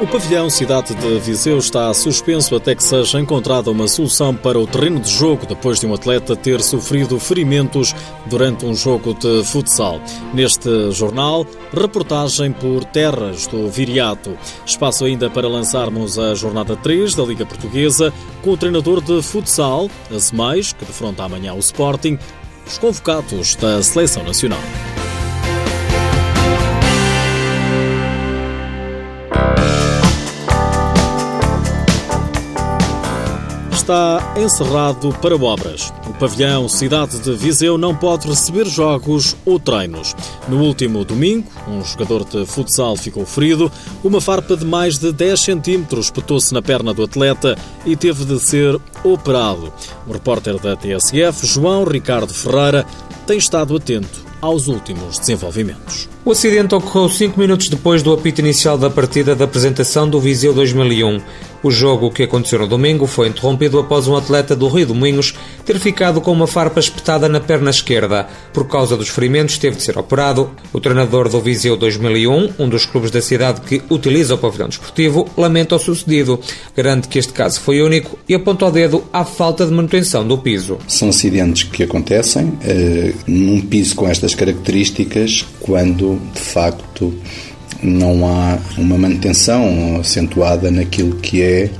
O pavilhão Cidade de Viseu está suspenso até que seja encontrada uma solução para o terreno de jogo depois de um atleta ter sofrido ferimentos durante um jogo de futsal. Neste jornal, reportagem por Terras do Viriato. Espaço ainda para lançarmos a jornada 3 da Liga Portuguesa com o treinador de futsal, Azemais, que defronta amanhã o Sporting, os convocados da Seleção Nacional. Está encerrado para obras. O pavilhão Cidade de Viseu não pode receber jogos ou treinos. No último domingo, um jogador de futsal ficou ferido. Uma farpa de mais de 10 centímetros espetou-se na perna do atleta e teve de ser operado. O repórter da TSF, João Ricardo Ferreira, tem estado atento aos últimos desenvolvimentos. O acidente ocorreu cinco minutos depois do apito inicial da partida da apresentação do Viseu 2001. O jogo que aconteceu no domingo foi interrompido após um atleta do Rio de Moinhos ter ficado com uma farpa espetada na perna esquerda. Por causa dos ferimentos, teve de ser operado. O treinador do Viseu 2001, um dos clubes da cidade que utiliza o pavilhão desportivo, lamenta o sucedido. Garante que este caso foi único e aponta o dedo à falta de manutenção do piso. São acidentes que acontecem eh, num piso com estas características quando, de facto, não há uma manutenção acentuada naquilo que é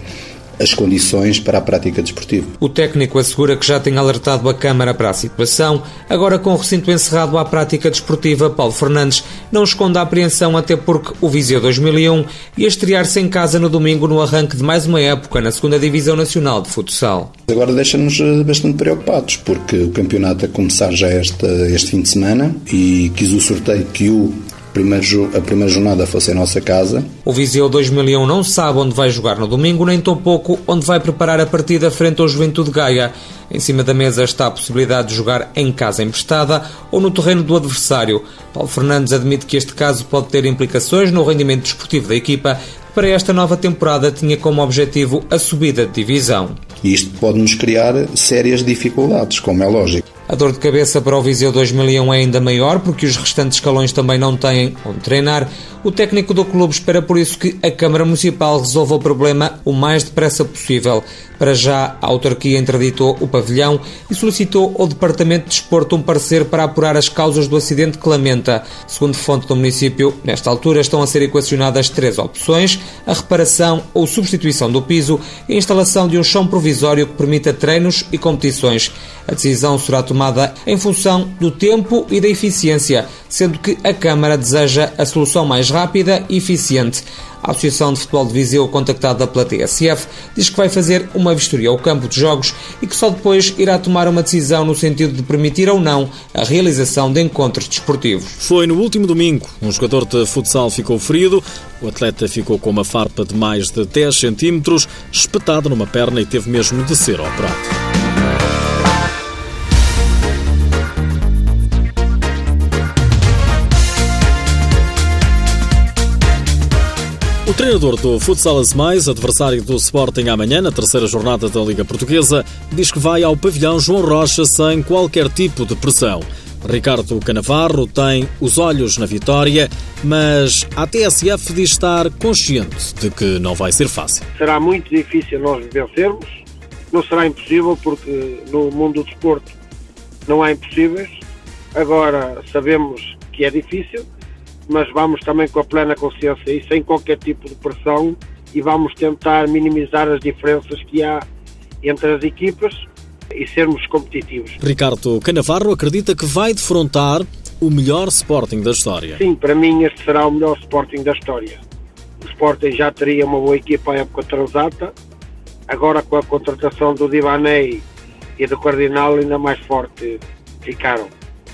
as condições para a prática desportiva. O técnico assegura que já tem alertado a Câmara para a situação. Agora, com o recinto encerrado à prática desportiva, Paulo Fernandes não esconde a apreensão, até porque o Viseu 2001 ia estrear-se em casa no domingo no arranque de mais uma época na 2 Divisão Nacional de Futsal. Agora deixa-nos eh, bastante preocupados, porque o campeonato a começar já este, este fim de semana e quis o sorteio que o primeiro, a primeira jornada fosse a nossa casa. O Viseu 2001 não sabe onde vai jogar no domingo, nem tampouco onde vai preparar a partida frente ao Juventude Gaia. Em cima da mesa está a possibilidade de jogar em casa emprestada ou no terreno do adversário. Paulo Fernandes admite que este caso pode ter implicações no rendimento desportivo da equipa, que para esta nova temporada tinha como objetivo a subida de divisão. E isto pode nos criar sérias dificuldades, como é lógico. A dor de cabeça para o Viseu 2001 é ainda maior porque os restantes escalões também não têm onde treinar. O técnico do clube espera por isso que a Câmara Municipal resolva o problema o mais depressa possível. Para já, a autarquia interditou o pavilhão e solicitou ao Departamento de Desporto um parecer para apurar as causas do acidente que lamenta. Segundo fonte do município, nesta altura estão a ser equacionadas três opções: a reparação ou substituição do piso e a instalação de um chão provisório que permita treinos e competições. A decisão será tomada em função do tempo e da eficiência, sendo que a Câmara deseja a solução mais rápida e eficiente. A Associação de Futebol de Viseu, contactada pela TSF, diz que vai fazer uma vistoria ao campo de jogos e que só depois irá tomar uma decisão no sentido de permitir ou não a realização de encontros desportivos. Foi no último domingo. Um jogador de futsal ficou ferido. O atleta ficou com uma farpa de mais de 10 centímetros, espetada numa perna e teve mesmo de ser operado. Treinador do Futsal Mais, adversário do Sporting amanhã, na terceira jornada da Liga Portuguesa, diz que vai ao pavilhão João Rocha sem qualquer tipo de pressão. Ricardo Canavarro tem os olhos na vitória, mas a TSF diz estar consciente de que não vai ser fácil. Será muito difícil nós vencermos, não será impossível porque no mundo do desporto não há impossíveis. Agora sabemos que é difícil, mas vamos também com a plena consciência e sem qualquer tipo de pressão e vamos tentar minimizar as diferenças que há entre as equipas e sermos competitivos. Ricardo Canavarro acredita que vai defrontar o melhor Sporting da história. Sim, para mim este será o melhor Sporting da história. O Sporting já teria uma boa equipa à época transata, agora com a contratação do Divanei e do Cardinal ainda mais forte ficaram.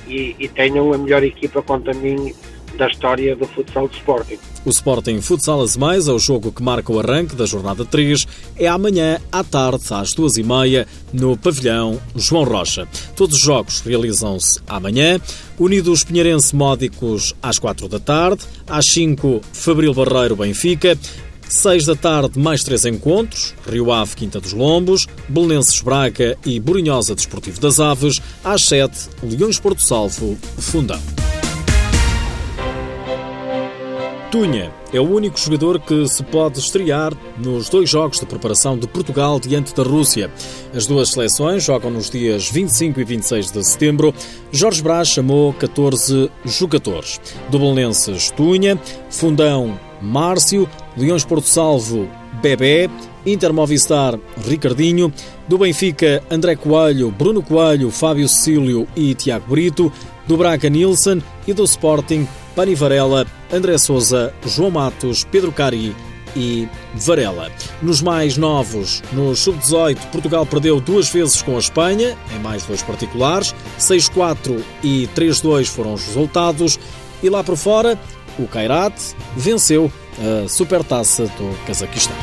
E, e tenham a melhor equipa quanto a mim da história do futsal de Sporting. O Sporting Futsal Mais é o jogo que marca o arranque da jornada 3. É amanhã à tarde, às duas e meia, no pavilhão João Rocha. Todos os jogos realizam-se amanhã. Unidos Pinheirense Módicos às quatro da tarde. Às cinco, Fabril Barreiro Benfica. 6 da tarde, mais três encontros: Rio Ave, Quinta dos Lombos, Belenenses Braga e Borinhosa Desportivo das Aves. Às 7, Leões Porto Salvo, Fundão. Tunha é o único jogador que se pode estrear nos dois jogos de preparação de Portugal diante da Rússia. As duas seleções jogam nos dias 25 e 26 de setembro. Jorge Brás chamou 14 jogadores. Do Belenenses, Tunha, Fundão, Márcio, Leões Porto Salvo, Bebé, Inter Movistar, Ricardinho, do Benfica, André Coelho, Bruno Coelho, Fábio Cecílio e Tiago Brito, do Braga, Nilsson e do Sporting, Pani Varela, André Souza, João Matos, Pedro Cari e Varela. Nos mais novos, no Sub-18, Portugal perdeu duas vezes com a Espanha, em mais dois particulares, 6-4 e 3-2 foram os resultados, e lá por fora, o Kairat venceu a Supertaça do Cazaquistão.